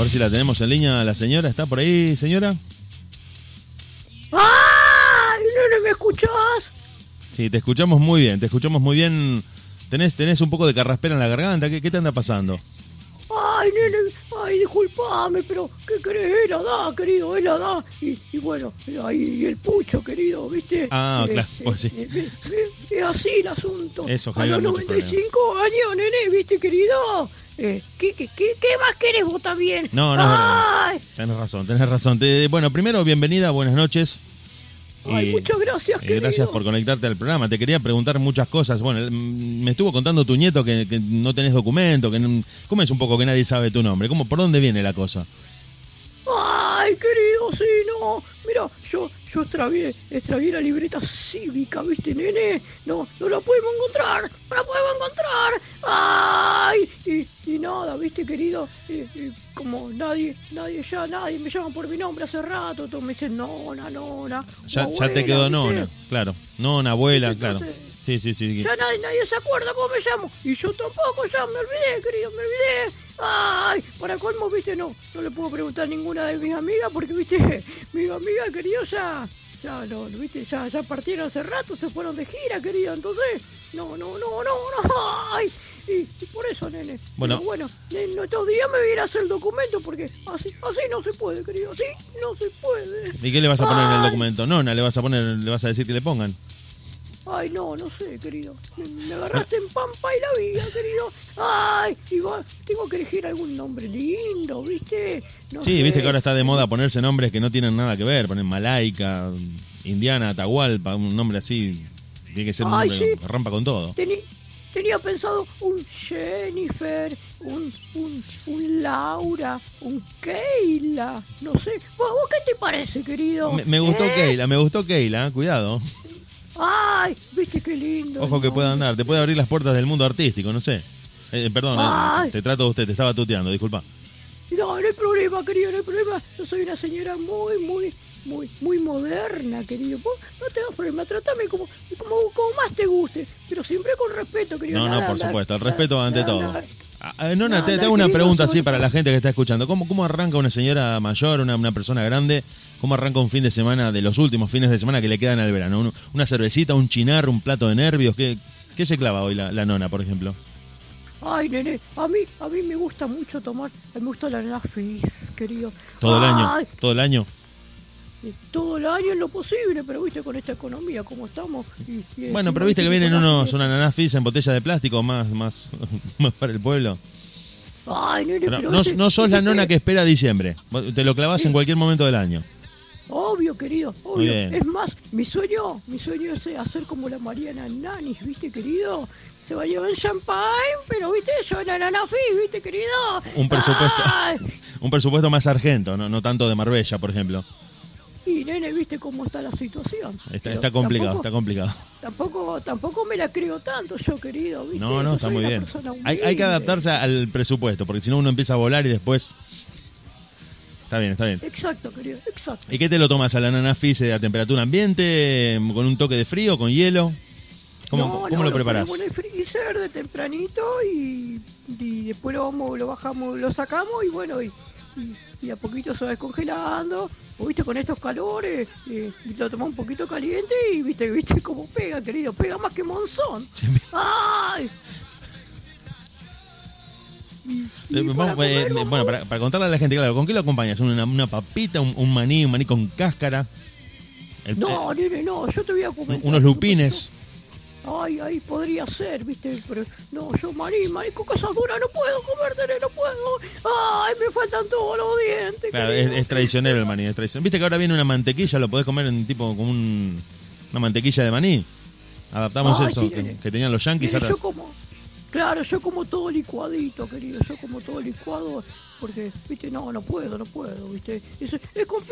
ver si la tenemos en línea la señora. ¿Está por ahí, señora? ¡Ay! ¿No me escuchás? Sí, te escuchamos muy bien, te escuchamos muy bien. ¿Tenés, tenés un poco de carraspera en la garganta? ¿Qué, qué te anda pasando? Ay, nene, ay, disculpame, pero ¿qué crees? Es la edad, querido, es la edad. Y, y bueno, ahí el pucho, querido, ¿viste? Ah, Eh, claro, pues sí. eh, eh, Es así el asunto. Eso A genera los muchos 95 años, nene, ¿viste, querido? Eh, ¿qué, qué, qué, qué más querés vos también? No, no, Ay, Tenés razón, tenés razón. Te- bueno, primero, bienvenida, buenas noches. ay, Y- muchas gracias, y querido. gracias por conectarte al programa. Te quería preguntar muchas cosas. Bueno, mm, me estuvo contando tu nieto que, que no tenés documento, que no- ¿cómo es un poco que nadie sabe tu nombre? ¿Cómo, ¿Por dónde viene la cosa? Ay, querido, sí, no. Mira, yo, yo extravié, extravié la libreta cívica, ¿viste, nene? No, no la podemos encontrar, no la podemos encontrar. Ay, y, y nada, ¿viste, querido? Eh, eh, como nadie, nadie ya, nadie me llama por mi nombre hace rato, todos me dicen nona, nona. Ya, ya te quedó ¿viste? nona, claro. Nona, abuela, claro. Entonces- Sí, sí, sí. Ya nadie, nadie se acuerda cómo me llamo. Y yo tampoco, ya me olvidé, querido, me olvidé. Ay, para colmo, viste, no, no le puedo preguntar a ninguna de mis amigas porque, viste, mis amigas, querido, ya, ya, no, viste, ya, ya partieron hace rato, se fueron de gira, querido, entonces, no, no, no, no, no, ay, y, y por eso, nene. Bueno. Pero bueno, en estos días me voy a ir a hacer el documento porque así, así no se puede, querido, así no se puede. ¿Y qué le vas a poner en el documento? Nona, le vas a poner, le vas a decir que le pongan. Ay, no, no sé, querido. Me, me agarraste en pampa y la vida, querido. Ay, igual, tengo que elegir algún nombre lindo, ¿viste? No Sí, sé. viste que ahora está de moda ponerse nombres que no tienen nada que ver. Poner Malaika, Indiana, Atahualpa, un nombre así. Tiene que ser un Ay, nombre sí. que rampa con todo. Tenía pensado un Jennifer, un, un, un Laura, un Keila, no sé. ¿Vos, vos qué te parece, querido? Me, me gustó ¿Eh? Keila, me gustó Keila, cuidado. Ay, viste qué lindo. Ojo que ¿no? pueda andar, te puede abrir las puertas del mundo artístico, no sé. Eh, perdón, eh, te trato de usted, te estaba tuteando, disculpa. No, no hay problema, querido, no hay problema. Yo soy una señora muy, muy, muy, muy moderna, querido. Vos no te das problema, tratame como, como, como más te guste, pero siempre con respeto, querido. No, no, por nada, supuesto, el nada, respeto ante todo. Ah, Nona, te, Nada, te hago una pregunta así para la gente que está escuchando. ¿Cómo, cómo arranca una señora mayor, una, una persona grande? ¿Cómo arranca un fin de semana, de los últimos fines de semana que le quedan al verano? Un- una cervecita, un chinar, un plato de nervios. ¿Qué, qué se clava hoy la, la nona, por ejemplo? Ay, nene, a mí, a mí me gusta mucho tomar, me gusta la Nafis, querido. ¿Todo el año? Ay, ¿Todo el año? Todo el año en lo posible, pero viste con esta economía como estamos. y- y Bueno, pero viste que vienen la- unos, una nanafis en botella de plástico más, más, más para el pueblo. Ay, nene, Pero pero no, ese- no sos la nona que espera diciembre. Te lo clavas en cualquier momento del año. Obvio, querido, obvio. Es más, mi sueño, mi sueño es hacer como la Mariana Nanis, ¿viste, querido? Se va a llevar champagne, pero, ¿viste? Yo en Ananafi, ¿viste, querido? Un presupuesto. Ay, Un presupuesto más argento, no, no tanto de Marbella, por ejemplo. Y, nene, ¿viste cómo está la situación? Está, complicado, tampoco- está complicado. Tampoco, tampoco me la creo tanto yo, querido, ¿viste? No, no, Yo está muy bien. Hay, hay que adaptarse al presupuesto, porque si no uno empieza a volar y después... Está bien, está bien. Exacto, querido, exacto. ¿Y qué te lo tomas a la nanafis a temperatura ambiente, con un toque de frío, con hielo? ¿Cómo, No, cómo no, lo preparás? el freezer de tempranito y, y después lo vamos, lo bajamos, lo sacamos y bueno, y, y, y a poquito se va descongelando. Viste con estos calores, eh, lo tomamos un poquito caliente y viste, viste cómo pega, querido, pega más que monzón. ¡Ay! Y- para eh, comer, bueno, para, para contarle a la gente, claro, ¿con qué lo acompañas? ¿Una, una papita, un, un maní, un maní con cáscara? El- No, eh, nene, no, yo te voy a comentar. unos lupines. Ay, ahí podría ser, viste, pero no, yo maní, maní con cosas duras no puedo comer, no puedo. Ay, me faltan todos los dientes. Claro, es, es traicionero el maní, es traicionero. Viste que ahora viene una mantequilla, lo podés comer en tipo como un, una mantequilla de maní. Adaptamos Ay, eso sí, que, tenían los. Nene, ahora- yo como, claro, yo como todo licuadito, querido, yo como todo licuado, porque, viste, no, no puedo, no puedo, viste. Es, es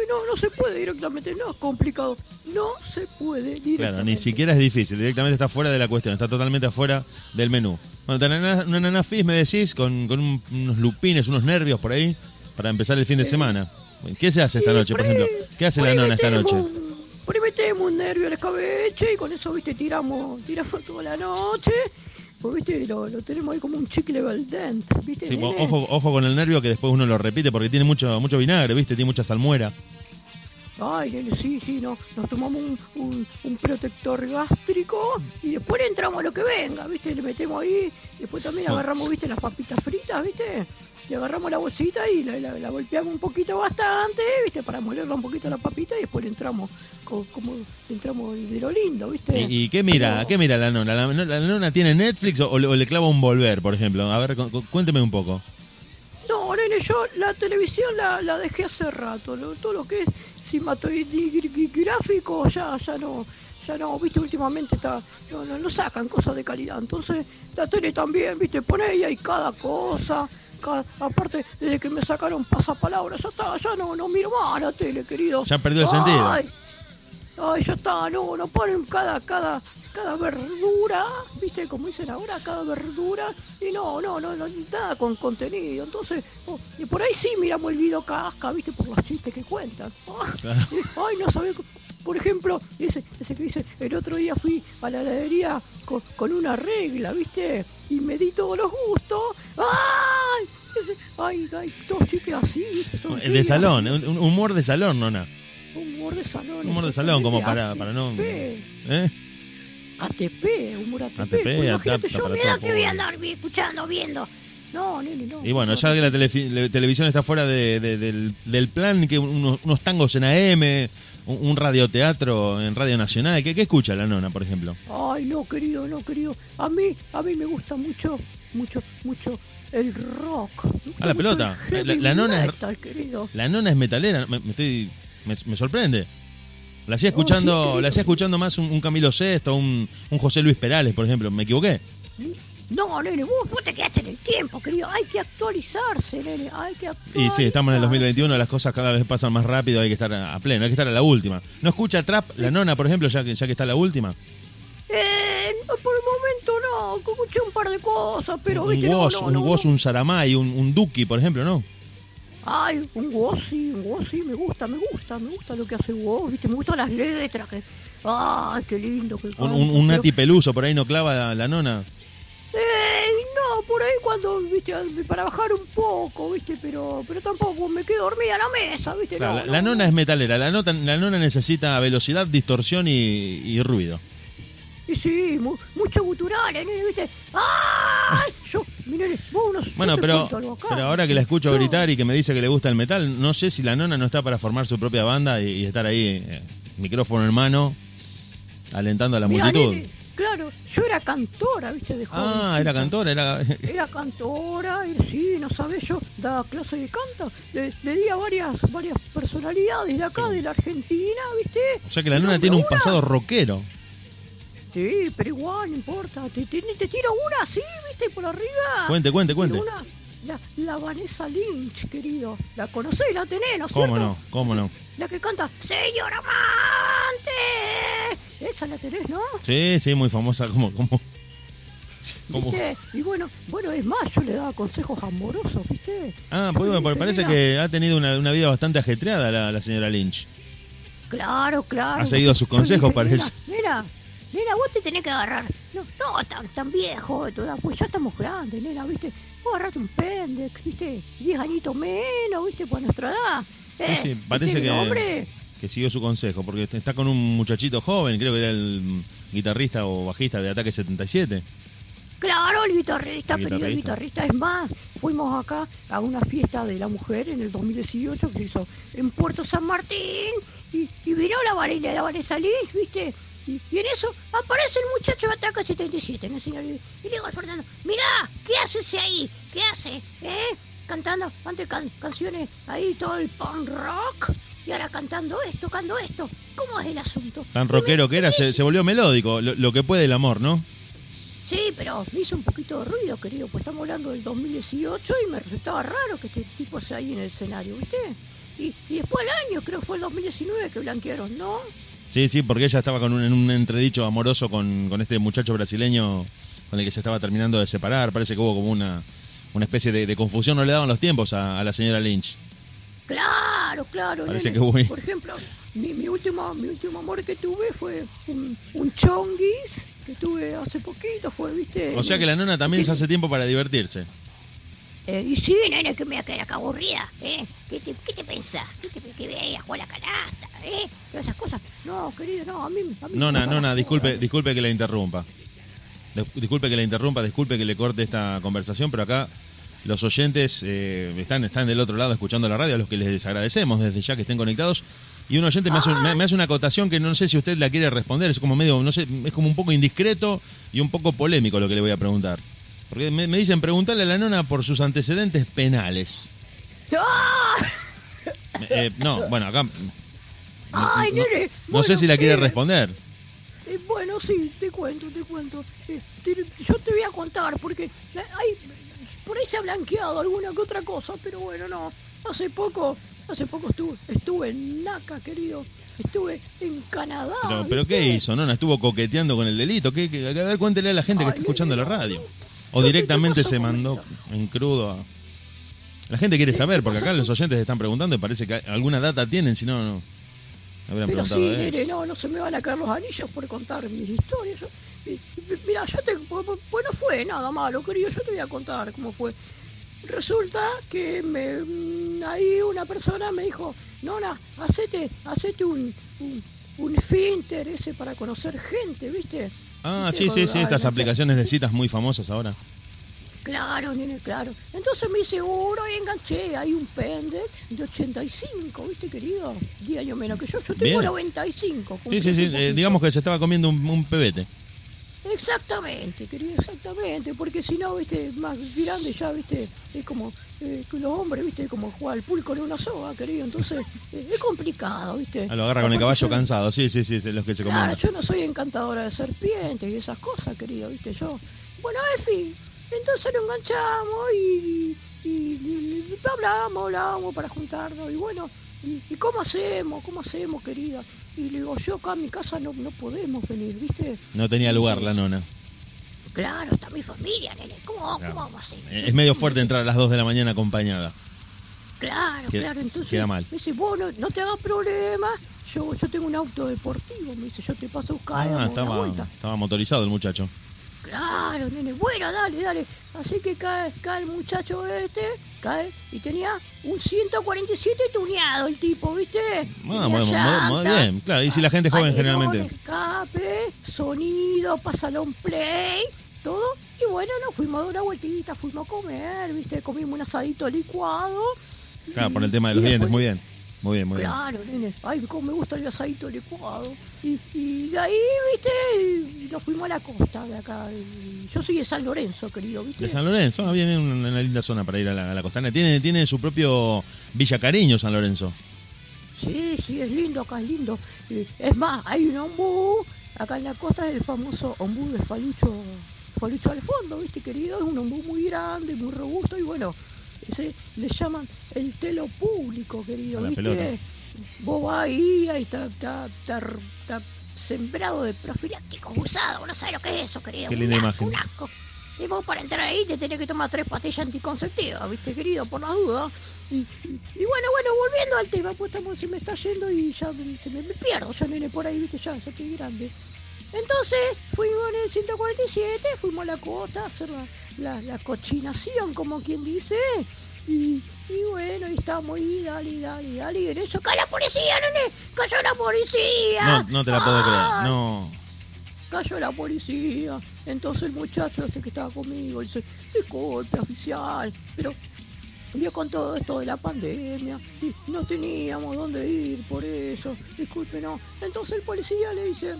no, no se puede directamente, no es complicado, no se puede directamente. Claro, ni siquiera es difícil, directamente está fuera de la cuestión, está totalmente afuera del menú. Bueno, te nana- una nanafis me decís, con, con un- unos lupines, unos nervios por ahí, para empezar el fin de semana. ¿Qué se hace esta noche, por ejemplo? ¿Qué hace la nona esta noche? un- Por ahí metemos un nervio al escabeche y con eso, viste, tiramos, tiramos toda la noche. Pues viste, lo, lo tenemos ahí como un chicle Dent, viste. Sí, ojo, ojo con el nervio que después uno lo repite porque tiene mucho, mucho vinagre, ¿viste? Tiene mucha salmuera. Ay, nene, sí, sí, no, nos tomamos un, un, un protector gástrico y después le entramos a lo que venga, ¿viste? Le metemos ahí, después también agarramos, ¿viste? Las papitas fritas, ¿viste? Le agarramos la bolsita y la, la- la golpeamos un poquito bastante, ¿viste? Para molerla un poquito la papita y después le entramos co- como, entramos de lo lindo, ¿viste? ¿Y, y qué mira? ¿Qué mira la nona? ¿La, la nona tiene Netflix o, o le- clava un volver, por ejemplo? A ver, cu- cu- cuénteme un poco. No, nene, yo la televisión la, la dejé hace rato. lo- todo lo que es cinematográfico ya, ya no, ya no, viste, últimamente está, no, no, no sacan cosas de calidad. Entonces, la tele también, viste, pone ahí hay cada cosa. Aparte, desde que me sacaron pasapalabra, ya está, ya no, no miro más la tele, querido. Ya perdió el sentido. Ay, ay, ya está, no, no ponen cada, cada, cada verdura, viste, como dicen ahora, cada verdura, y no, no, no, no nada con contenido. Entonces, oh, y por ahí sí miramos el video casca, viste, por los chistes que cuentan. Claro. Ay, no sabés, por ejemplo, ese, ese que dice, el otro día fui a la heladería con, con una regla, viste, y me di todos los gustos. ¡Ay! Ese- ay, ay, todos chistes así, viste, son De geniales. salón, un, humor de salón, nona. Humor de salón. Humor de salón, como para, para no... ATP, ¿Eh? ATP, humor ATP. ATP, pues imagínate yo, mira que voy a andar escuchando, viendo. No, nene, no. Y bueno, no, ya que la televisión está fuera de- de- del, del plan, que unos, unos tangos en AM, un, un radioteatro en Radio Nacional, ¿qué, qué escucha la nona, por ejemplo? Ay, no, querido, no, querido. A mí, a mí me gusta mucho, mucho, mucho el rock. Gusta Ah, la pelota. La- la nona es- querido. La nona es metalera, me, me estoy, me, me sorprende. La hacía escuchando, sí, la hacía escuchando más un, un Camilo Sesto, un, un José Luis Perales, por ejemplo. ¿Me equivoqué? No, nene, vos, vos te quedaste en el tiempo, querido. Hay que actualizarse, nene. Hay que actualizarse. Y sí, estamos en el 2021, las cosas cada vez pasan más rápido, hay que estar a pleno, hay que estar a la última. ¿No escucha trap la nona, por ejemplo, ya que, ya que está a la última? Eh, por el momento no. Escuché un par de cosas, pero un no, no, un no, no. un Saramay, un, un Duki, por ejemplo, ¿no? Ay, un Woz, sí, un Woz, sí, me gusta, me gusta, me gusta lo que hace Woz, viste, me gustan las letras. Que... Ay, qué lindo que Un, un, un Nati Peluso, por ahí no clava la, la nona. Eh, no, por ahí cuando, viste, para bajar un poco, viste, pero pero tampoco me quedo dormida en la mesa, viste. Claro, no, la, no, la nona no. es metalera, la, nota, la nona necesita velocidad, distorsión y, y ruido. Y sí, mu- mucho gutural, nene, viste. ¡Ay! Yo, miren, vos no Bueno, pero, acá. pero ahora que la escucho gritar y que me dice que le gusta el metal, no sé si la nona no está para formar su propia banda y, y estar ahí, eh, micrófono en mano, alentando a la Mirá, multitud. nene, claro, yo era cantora, viste, de joven. Ah, era cantora, era... Era cantora, y sí, no sabés, yo daba clase de canto, le, le di a varias, varias personalidades de acá, de la Argentina, ¿viste? O sea que la no, tiene un una- pasado rockero. Sí, pero igual, no importa, te, te, te tiro una así, ¿viste? Por arriba. Cuente, cuente, cuente. Una, la, la Vanessa Lynch, querido. ¿La conocés? ¿La tenés, no es ¿Cómo cierto? no? ¿Cómo no? La que canta Señor Amante. Esa la tenés, ¿no? Sí, sí, muy famosa como... como. ¿Viste? Y bueno, bueno, es más, yo le daba consejos amorosos, ¿viste? Ah, pues, me parece mira, que ha tenido una, una vida bastante ajetreada la, la señora Lynch. Claro, claro. Ha seguido sus consejos, parece. Mira, mira, nena, vos te tenés que agarrar. No, no tan, tan viejo edad, pues ya estamos grandes, nena, ¿viste? Vos agarrate un pendex, ¿viste? Diez añitos menos, ¿viste? Por nuestra edad. Eh, Sí, sí, parece ¿viste? que, Hombre, que siguió su consejo, porque está con un muchachito joven, creo que era el guitarrista o bajista de Ataque 77. Claro, el guitarrista, El pero el guitarrista. guitarrista es más. Fuimos acá a una fiesta de la mujer en el 2018 que se hizo en Puerto San Martín y, y vino la Vanessa, la Vanessa Lynch, ¿viste? Y, y en eso aparece el muchacho de Ataque 77, ¿no, señor? Y le digo al Fernando, mirá, ¿qué hace ese ahí? ¿Qué hace? ¿Eh? Cantando antes can- canciones ahí, todo el punk rock. Y ahora cantando esto, tocando esto. ¿Cómo es el asunto? Tan rockero que era, se, se volvió melódico, lo, lo que puede el amor, ¿no? Sí, pero me hizo un poquito de ruido, querido, pues estamos hablando del 2018 y me resultaba raro que este tipo sea ahí en el escenario, ¿viste? Y, y después el año, creo que fue el 2019 que blanquearon, ¿no? Sí, sí, porque ella estaba con un, en un entredicho amoroso con, con este muchacho brasileño con el que se estaba terminando de separar. Parece que hubo como una, una especie de, de confusión, no le daban los tiempos a, a la señora Lynch. Claro, Claro. Parece nene. que voy. Por ejemplo, mi, mi, último, mi último amor que tuve fue un, un chonguis que tuve hace poquito, fue, viste. O sea que la nona también se hace tiempo para divertirse. Eh, y sí, nene, que me voy a quedar acá aburrida, ¿eh? ¿Qué te, qué te pensás? ¿Qué te, que voy a ir a jugar a la canasta, eh? Todas esas cosas. No, querido, no, a mí, a mí me Nona, la disculpe, disculpe que la interrumpa. Dis- Disculpe que la interrumpa, disculpe que le corte esta conversación, pero acá los oyentes eh, están, están del otro lado escuchando la radio, a los que les agradecemos desde ya que estén conectados. Y un oyente me hace, me, me hace una acotación que no sé si usted la quiere responder, es como medio, no sé, es como un poco indiscreto y un poco polémico lo que le voy a preguntar. Porque me, me dicen preguntarle a la nona por sus antecedentes penales. ¡Ah! Eh, no, bueno, acá. Ay, no, nene, no sé si la quiere eh, responder. Eh, bueno, sí, te cuento, te cuento. Eh, te- yo te voy a contar porque eh, hay, por ahí se ha blanqueado alguna que otra cosa, pero bueno, no. Hace poco, hace poco estuve, estuve en Naca, querido. Estuve en Canadá. Pero, pero ¿qué hizo? ¿Nona estuvo coqueteando con el delito? ¿Qué, qué- a ver, cuéntele a la gente que está escuchando la no, radio. no. O ¿Qué te directamente se mandó en crudo a... La gente quiere ¿Qué saber, porque acá los oyentes están preguntando y parece que alguna data tienen, si no, no. Habrían Pero sí, preguntado de nene, eso. no, no se me van a caer los anillos por contar mis historias. Yo- mira, yo te. Bueno, fue nada malo, querido. Yo te voy a contar cómo fue. Resulta que me, mm, ahí una persona me dijo: Nona, hacete, hacete un, un, un esfínter ese para conocer gente, ¿viste? Ah, ¿Viste? sí, sí, sí, estas aplicaciones de citas muy famosas ahora. Claro, nene, claro. Entonces me seguro y enganché. Hay un Pendex de 85, ¿viste, querido? 10 años menos que yo. Yo tengo Bien. 95. Sí, sí, sí, eh, digamos que se estaba comiendo un, un pebete. Exactamente, querido, exactamente, porque si no, viste, más grande ya, viste, es como eh, que los hombres, viste, como jugar al pool con una soga, querido, entonces eh, es complicado, viste. Ah, lo agarra con el caballo cansado, sí, sí, sí, los que se Claro, comentan. yo no soy encantadora de serpientes y esas cosas, querido, viste, yo. Bueno, en fin, entonces lo enganchamos y, y, y- y hablamos, hablamos para juntarnos y bueno, y, y cómo hacemos, cómo hacemos, querida. Y le digo, yo acá a mi casa no, no podemos venir, viste. No tenía lugar la nona. Claro, está mi familia, nene. ¿Cómo, Claro. cómo vamos a hacer? Eh, Es medio fuerte entrar a las 2 de la mañana acompañada. Claro, claro. Entonces, queda mal. Me dice, vos no, no te hagas problema. Yo, yo tengo un auto deportivo. Me dice, yo te paso a buscar. Ah, estaba motorizado el muchacho. Claro, nene. Bueno, dale, dale. Así que cae, cae el muchacho este, cae y tenía un 147 tuneado el tipo, ¿viste? Ah, muy, bien, claro. Y si la gente joven generalmente. escape, sonido, pasalón play, todo. Y bueno, nos fuimos a dar una vueltita, fuimos a comer, ¿viste? Comimos un asadito licuado. Claro, por el tema de los dientes, muy bien. Muy bien, muy bien. Claro, nene. Ay, cómo me gusta el asadito licuado. Y, y de ahí, viste, y nos fuimos a la costa de acá. Y yo soy de San Lorenzo, querido, viste. De San Lorenzo, ah, bien, una, una linda zona para ir a la, a la costanera. Tiene, tiene su propio Villa Cariño, San Lorenzo. Sí, sí, es lindo, acá es lindo. Eh, Es más, hay un ombú, acá en la costa es el famoso ombú de Falucho, Falucho al fondo, ¿viste, querido? Es un ombú muy grande, muy robusto y bueno, ese le llaman el telo público, querido, ¿viste? pelota. Vos vas ahí, ahí está, está, está, está sembrado de profilácticos usados, no sabes lo que es eso, querido. Qué un linda asco, imagen. un asco. Y vos para entrar ahí te tenés que tomar tres pastillas anticonceptivas, ¿viste, querido? Por las dudas. Y, y- y bueno, bueno, volviendo al tema, pues estamos, se me está yendo y ya se me, me pierdo, ya nene por ahí, ¿viste? Ya, ya estoy grande. Entonces, fuimos en el 147, fuimos a la costa a hacer la, la, la cochinación, como quien dice. Y, y bueno, y estamos ahí, dale, dale, dale. Y en eso cae la policía, nene. Cayó la policía. No, no te la puedo creer. No. Cayó la policía. Entonces el muchacho ese que estaba conmigo dice, disculpe, oficial, pero vio con todo esto de la pandemia y no teníamos dónde ir por eso, disculpe, no. Entonces el policía le dice,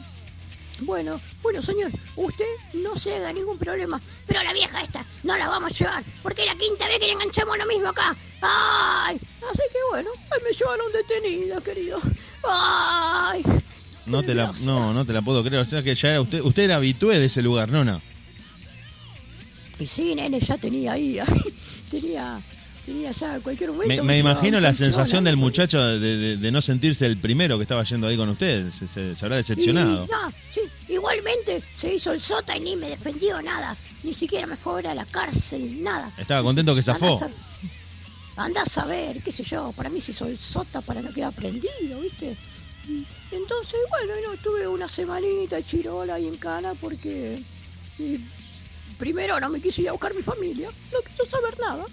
bueno, bueno señor, usted no se haga ningún problema, pero la vieja esta no la vamos a llevar, porque es la quinta vez que le enganchamos lo mismo acá. ¡Ay! Así que bueno, ahí me llevaron detenida, querido. ¡Ay! No te la, no, no te la puedo creer. O sea que ya era usted, usted era habitué de ese lugar, Nona. Y sí, nene, ya tenía ahí, tenía, tenía ya en cualquier momento. Me, imagino la sensación del muchacho de, de- de no sentirse el primero que estaba yendo ahí con usted. Se, se- se habrá decepcionado. Y, no, sí, igualmente se hizo el sota y ni me defendió nada. Ni siquiera me fue a ver a la cárcel, nada. Estaba contento que zafó. Andá a saber, qué sé yo, para mí se hizo el sota para no quedar prendido, ¿viste? Entonces, bueno, no, estuve una semanita chirola ahí en Cana porque y, primero no me quise ir a buscar mi familia, no quiso saber nada.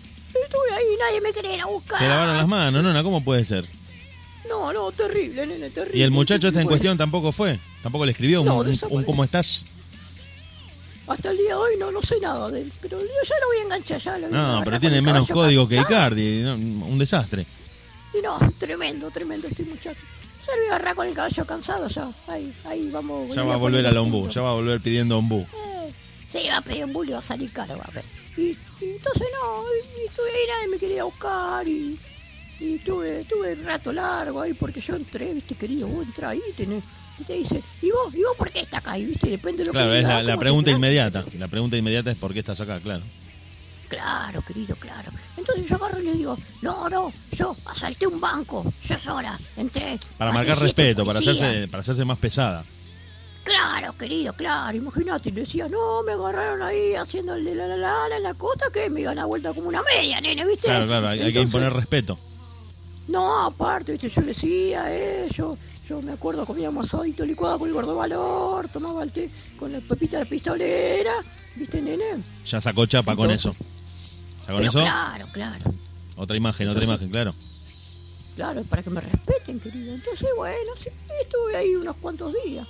Estuve ahí, nadie me quería ir a buscar. Se lavaron las manos, nona, ¿cómo puede ser? No, no, terrible, nene, terrible. Y el muchacho este en cuestión tampoco fue, tampoco le escribió un, No, un- un desapareció. ¿cómo estás? Hasta el día de hoy no, no sé nada de él, pero yo ya lo voy a enganchar, ya lo voy a No, pero tiene menos código que. Icardi, un desastre. Y no, tremendo, tremendo este muchacho. Ya lo voy a agarrar con el caballo cansado, ya. Ahí, ahí vamos. Ya va a volver al ombú, ya va a volver pidiendo ombú. Eh, sí, va a pedir un bully, va a salir caro, va a ver. Y, y entonces no, y, estuve ahí, nadie me quería buscar y, y tuve, tuve un rato largo ahí porque yo entré, viste, querido, vos entrá ahí, tenés, y te dice, ¿y vos, y vos por qué estás acá? Y viste, depende de lo Claro, que es digas, la, pregunta inmediata. La pregunta inmediata es ¿por qué estás acá? Claro. Claro, querido, claro. Entonces yo agarro y le digo, no, no, yo asalté un banco, yo sola, entré. Para marcar respeto, para policías". hacerse, para hacerse más pesada. Claro, querido, claro, imagínate, decía, no, me agarraron ahí haciendo el de la la la la en la costa que me iban a vuelta como una media, nene, ¿viste? Claro, claro, hay, hay que Entonces, imponer respeto. No, aparte, ¿viste? yo decía, eh, yo, yo me acuerdo comíamos asadito licuado con el gordo valor, tomaba el té con la pepita de pistolera, ¿viste, nene? Ya sacó chapa con eso. Entonces- ¿Ya con eso? Claro, claro. Otra imagen, otra Entonces- imagen, claro. Claro, para que me respeten, querido. Entonces, bueno, sí, estuve ahí unos cuantos días.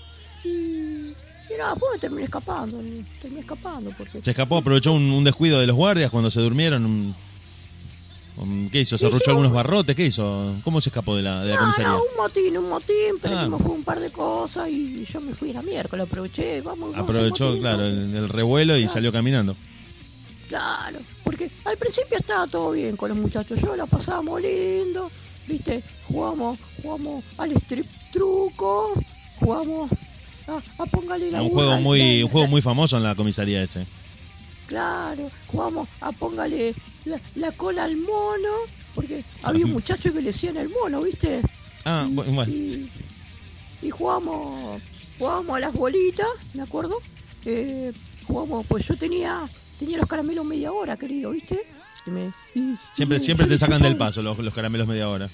Y, y nada, después me terminé escapando, terminé escapando porque... Se escapó, aprovechó un, un descuido de los guardias cuando se durmieron. un- ¿Qué hizo? ¿Se arruchó algunos un- barrotes? ¿Qué hizo? ¿Cómo se escapó de la, de la No, comisaría? no, un motín, un motín, pero Ah. fue un par de cosas y yo me fui a la miércoles, aproveché, vamos, Aprovechó, motín, claro, el, el revuelo y Claro. salió caminando. Claro, porque al principio estaba todo bien con los muchachos, yo la pasábamos lindo, viste, jugamos, jugamos al strip truco, jugamos a, a póngale la un burra juego muy, un juego muy famoso en la comisaría ese. Claro, jugamos a póngale la, la cola al mono, porque había un muchacho que le decían el mono, ¿viste? Ah, Y- bu- bueno. Y, y jugamos, jugamos a las bolitas, me acuerdo. Eh, jugamos, pues yo tenía, tenía los caramelos media hora, querido, ¿viste? Y me- y- Siempre, siempre te sacan del paso los, los caramelos media hora.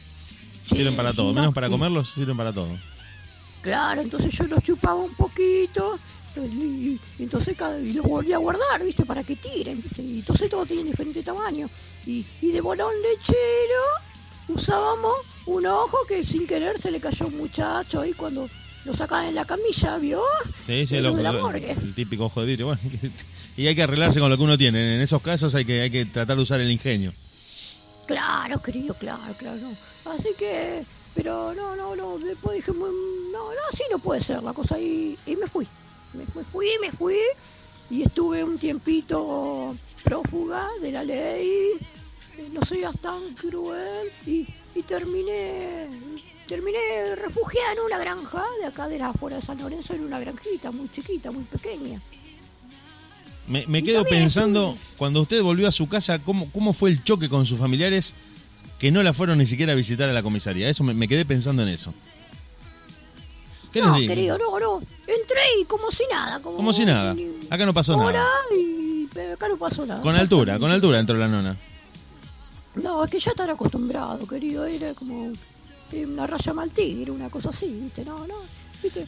Sirven para todo, no, menos para comerlos, sirven para todo. Claro, entonces yo los chupaba un poquito. Y, y entonces cada, y los volví a guardar, ¿viste? Para que tiren, ¿viste? Y entonces todos tienen diferente tamaño. Y, y de bolón lechero usábamos un ojo que sin querer se le cayó a un muchacho ahí cuando lo sacaban en la camilla, ¿vio? Sí, sí, El ojo de la morgue. el típico ojo de vidrio. Bueno, y hay que arreglarse con lo que uno tiene. En esos casos hay que, hay que tratar de usar el ingenio. Claro, querido, claro, claro. Así que, pero no, no, no, después dije, "Mm, no, no, así no puede ser la cosa. Y, y me fui, me, me fui, me fui. Y estuve un tiempito prófuga de la ley. eh, No seas tan cruel. Y, y terminé, terminé refugiada en una granja de acá de la afuera de San Lorenzo, en una granjita muy chiquita, muy pequeña. Me, me quedo pensando, cuando usted volvió a su casa, ¿cómo, ¿cómo fue el choque con sus familiares que no la fueron ni siquiera a visitar a la comisaría? Eso me, me quedé pensando en eso. ¿Qué no, les digo? querido, no, no. Entré y como si nada. Como, Como si nada. Acá no pasó nada. y pero acá no pasó nada. Con altura, con altura entró la nona. No, es que ya están acostumbrados, querido. Era como eh, una raya mal tigre, una cosa así, ¿viste? No, no. ¿Viste?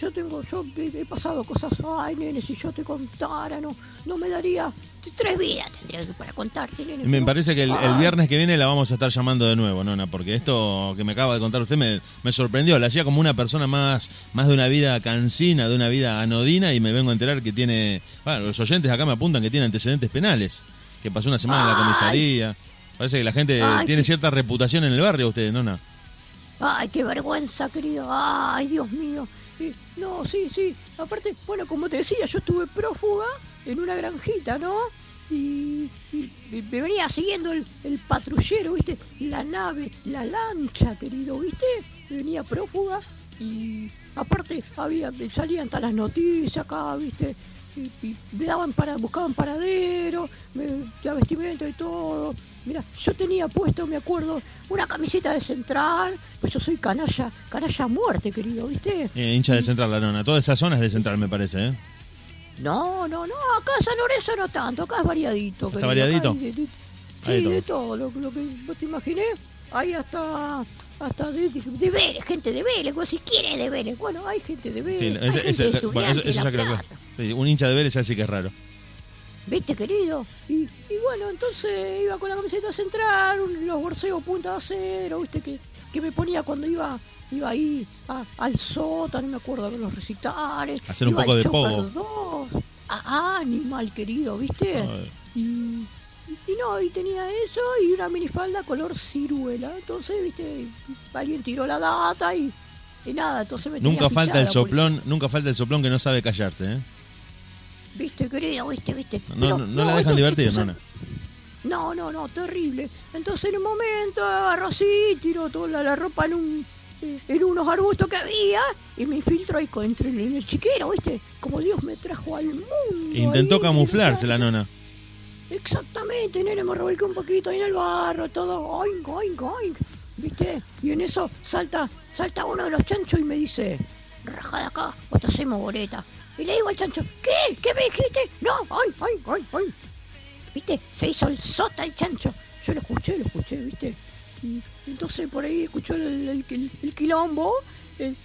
Yo tengo, yo he, pasado cosas, ay, nene, si yo te contara, no, no me daría tres vidas tendría que para contarte, nene. Me parece que el, viernes que viene la vamos a estar llamando de nuevo, nona, porque esto que me acaba de contar usted me, me sorprendió. La hacía como una persona más, más de una vida cansina, de una vida anodina, y me vengo a enterar que tiene. Bueno, los oyentes acá me apuntan que tiene antecedentes penales, que pasó una semana en la comisaría. Parece que la gente Ay, tiene cierta reputación en el barrio, ustedes, nona. Ay, qué vergüenza, querido. Ay, Dios mío. Eh, no, sí, sí. Aparte, bueno, como te decía, yo estuve prófuga en una granjita, ¿no? Y, me venía siguiendo el, el patrullero, ¿viste? La nave, la lancha, querido, ¿viste? Me venía prófuga y aparte había salían todas las noticias acá, ¿viste? Y, y me daban para, buscaban paradero, me, la vestimenta y todo. Mira, yo tenía puesto, me acuerdo, una camiseta de central, pues yo soy canalla, canalla a muerte, querido, ¿viste? Eh, hincha de Central, la nona. Toda esa zona es de Central, me parece, ¿eh? No, no, no, acá San Lorenzo no tanto, acá es variadito. ¿Está querido, variadito? acá hay de- de- Hay Sí, de de todo, lo, lo que vos te imaginé. Hay hasta hasta de, de, Vélez, gente de Vélez, vos si quieres de Vélez. Bueno, hay gente de Sí, Vélez, hay ese- gente ese- de bueno, eso, ya creo que sí, un hincha de Vélez así que es raro. ¿Viste, querido? Y, y bueno, entonces iba con la camiseta central, un- los borseos punta de acero, ¿viste? Que, que me ponía cuando iba iba ahí a- al sótano, no me acuerdo de los recitales. Hacer un iba poco de pogo. 2, a Animal, querido, ¿viste? Y, y no, y tenía eso y una minifalda color ciruela. Entonces, ¿viste? Alguien tiró la data y, y nada, entonces me Nunca falta el soplón, nunca falta el soplón que no sabe callarse, ¿eh? ¿Viste, querido? ¿Viste, viste? No, Pero, no, no la dejan divertir, nona. No, no, no, terrible. Entonces en un momento agarró así, tiró toda la, la ropa en un en unos arbustos que había y me infiltró ahí con, entre, en el chiquero, ¿viste? Como Dios me trajo al mundo. Intentó ahí, camuflarse la nona. Exactamente, nene, me revolqué un poquito ahí en el barro, todo, oink, oink, oink, ¿viste? Y en eso salta, salta uno de los chanchos y me dice, raja de acá, o te hacemos boleta. Y le digo al chancho, ¿qué? ¿Qué me dijiste? No, oink, oink, oink, oink. ¿Viste? Se hizo el sota el chancho. Yo lo escuché, lo escuché, ¿viste? Y entonces por ahí escuchó el, el, quilombo, el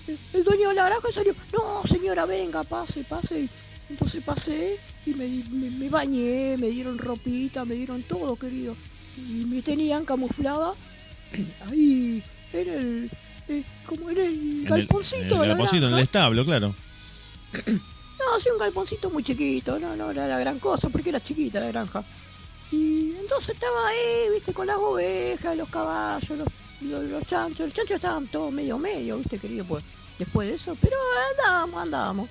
dueño de la granja salió, no señora, venga, pase, pase. Entonces pasé y me, me, me bañé, me dieron ropita, me dieron todo, querido. Y me tenían camuflada ahí en el, eh, como en el el, galponcito. en el de la galponcito, en el establo, claro. No, sí, un galponcito muy chiquito, no, no era la gran cosa, porque era chiquita la granja. Y entonces estaba ahí, viste, con las ovejas, los caballos, los, los, los chanchos. Los chanchos estaban todos medio medio, viste, querido, pues, después de eso. Pero andábamos, andábamos.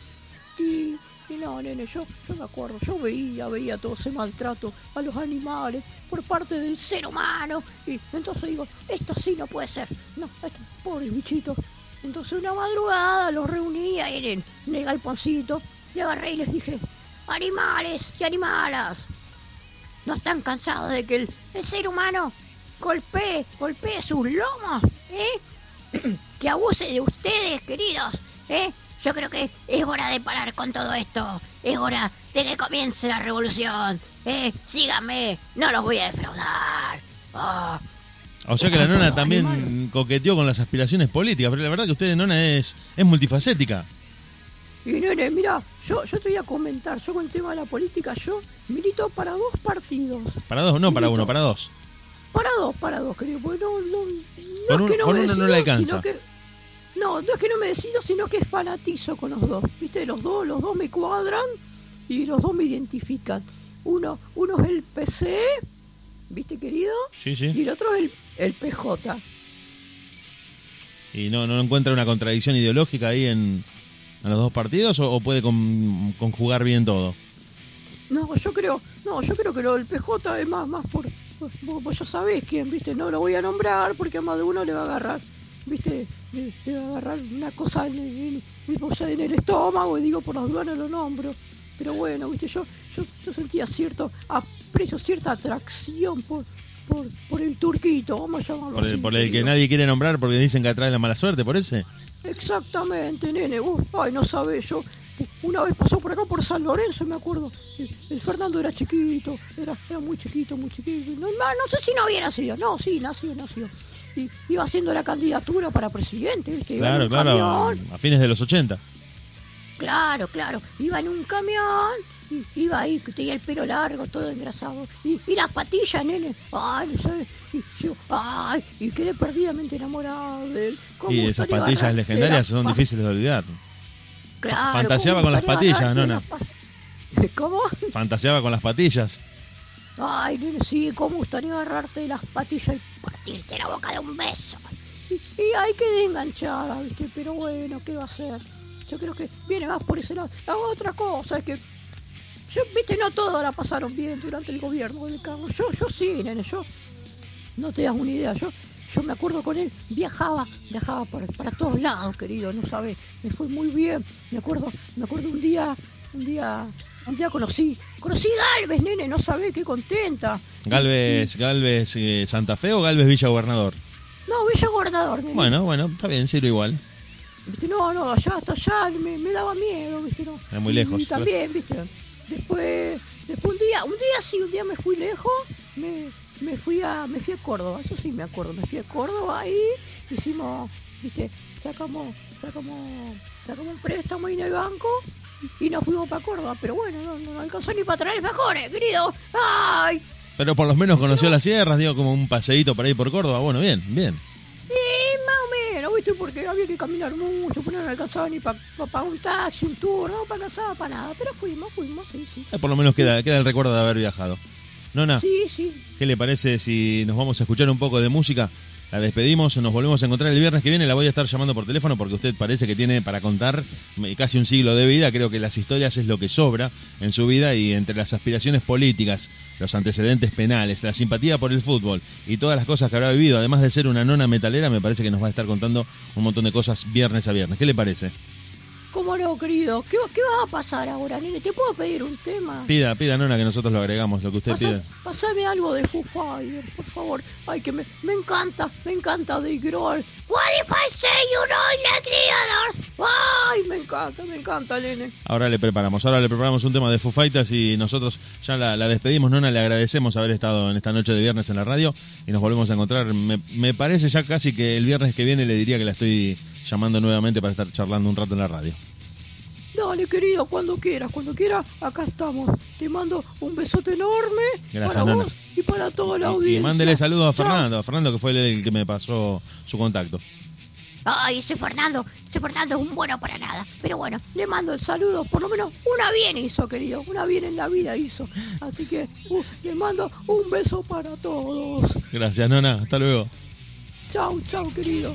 Y, y no, nene, yo, yo me acuerdo, yo veía, veía todo ese maltrato a los animales por parte del ser humano. Y entonces digo, esto sí no puede ser. No, esto, pobres bichitos. Entonces una madrugada los reuní ahí en, el galponcito y agarré y les dije, animales y animalas, ¿no están cansados de que el, el ser humano golpee, golpee sus lomos? ¿Eh? que abuse de ustedes, queridos. ¿Eh? Yo creo que es hora de parar con todo esto. Es hora de que comience la revolución. ¿Eh? Síganme, no los voy a defraudar. Ah, O sea que la nona Animal. también coqueteó con las aspiraciones políticas, pero la verdad que usted, nona, es, es multifacética. Y nene, mira, yo, yo te voy a comentar, yo con el tema de la política, yo milito para dos partidos. Para dos, no para uno, para dos. Para dos, para dos, querido, porque no, no, no es un- que no me uno no le alcanza. sino que- no, no es que no me decido, sino que fanatizo con los dos. Viste, los dos, los dos me cuadran y los dos me identifican. Uno, uno es el PC, viste querido, Sí, y sí. el otro es el, el PJ. ¿Y no, no encuentra una contradicción ideológica ahí en, en los dos partidos o, o puede con- conjugar bien todo? No, yo creo, no, yo creo que lo del PJ es más, más por, vos, vos ya sabés quién, viste, no lo voy a nombrar porque a más de uno le va a agarrar, viste, va a agarrar una cosa en, en- en- el estómago y digo por las dudas lo nombro. Pero bueno, viste, yo, yo, yo sentía cierto aprecio, cierta atracción por, por, por el turquito, vamos a llamarlo Por el, así, por el que nadie quiere nombrar porque dicen que atrae la mala suerte, ¿por ese? Exactamente, nene. Vos, ay, no sabés, yo una vez pasó por acá por San Lorenzo, me acuerdo. El, el Fernando era chiquito, era, era muy chiquito, muy chiquito. No, no, sé si no había nacido. No, sí, nació, nació. Iba haciendo la candidatura para presidente, ¿viste? Iba en Claro, un claro, camión. a fines de los 80. Claro, claro. Iba en un camión, y iba ahí, que tenía el pelo largo, todo engrasado. Y, y las patillas, nene. Ay. Y yo, ay, y quedé perdidamente enamorado de él. ¿Cómo Y esas patillas legendarias son pa- difíciles de olvidar. Claro, fantaseaba ¿cómo con las patillas, nona. las pa- ¿Cómo? Fantaseaba con las patillas. Ay, nene, sí, cómo gustaría agarrarte las patillas y partirte la boca de un beso. Y, y ahí quedé enganchada, ¿viste? Pero bueno, ¿qué va a hacer? Yo creo que viene más por ese lado. La otra cosa es que, yo, viste, no todos la pasaron bien durante el gobierno de Carlos. Yo, yo sí, nene, yo, no te das una idea, yo, yo me acuerdo con él, viajaba, viajaba para, para todos lados, querido, no sabes, me fue muy bien. Me acuerdo, me acuerdo un día, un día, un día conocí, conocí Galvez, nene, no sabés qué contenta. Galvez, Galvez eh, Santa Fe o Galvez Villa Gobernador. No, Villa nene. Bueno, bueno, está bien, sirve igual. ¿Viste? No, no, allá hasta allá me, me daba miedo, ¿viste? No. Era muy Y- lejos, Y, también, ¿viste? Después, después un día, un día sí, un día me fui lejos, me, me fui a me fui a Córdoba, eso sí me acuerdo, me fui a Córdoba ahí, hicimos, viste, sacamos, sacamos, sacamos un préstamo ahí en el banco y nos fuimos para Córdoba, pero bueno, no, no alcanzó ni para traer mejores, querido. ¡Ay! Pero por lo menos conoció las sierras, digo, como un paseíto por ahí por Córdoba. Bueno, bien, bien. Sí, más o menos, ¿viste? Porque había que caminar mucho, pues no alcanzaba ni para un taxi, un tour, no alcanzaba para nada. Pero fuimos, fuimos, sí, sí. Eh, por lo menos queda, queda el recuerdo de haber viajado. Nona, Sí, sí. ¿qué le parece si nos vamos a escuchar un poco de música? La despedimos, nos volvemos a encontrar el viernes que viene. La voy a estar llamando por teléfono porque usted parece que tiene para contar casi un siglo de vida. Creo que las historias es lo que sobra en su vida y entre las aspiraciones políticas, los antecedentes penales, la simpatía por el fútbol y todas las cosas que habrá vivido, además de ser una nona metalera, me parece que nos va a estar contando un montón de cosas viernes a viernes. ¿Qué le parece? ¿Cómo no, querido? ¿Qué, va- ¿Qué va a pasar ahora, nene? ¿Te puedo pedir un tema? Pida, pida nona que nosotros lo agregamos, lo que usted pida. Pasame algo de Foo Fighters, por favor. Ay, que me, me encanta, me encanta de Grohl. What if I say you others? Ay, me encanta, me encanta, nene. Ahora le preparamos, ahora le preparamos un tema de Foo Fighters y nosotros ya la, la despedimos, Nona, le agradecemos haber estado en esta noche de viernes en la radio y nos volvemos a encontrar. Me, me parece ya casi que el viernes que viene le diría que la estoy llamando nuevamente para estar charlando un rato en la radio. Dale, querido, cuando quieras, cuando quieras, acá estamos. Te mando un besote enorme Gracias, para nena. vos y para toda la Y, audiencia. y mándele saludos a Chao. Fernando, a Fernando que fue el, el que me pasó su contacto. Ay, ese Fernando, ese Fernando es un bueno para nada. Pero bueno, le mando el saludo. Por lo menos una bien hizo, querido. Una bien en la vida hizo. Así que uh, le mando un beso para todos. Gracias, Nona, hasta luego. Chau, chau, querido.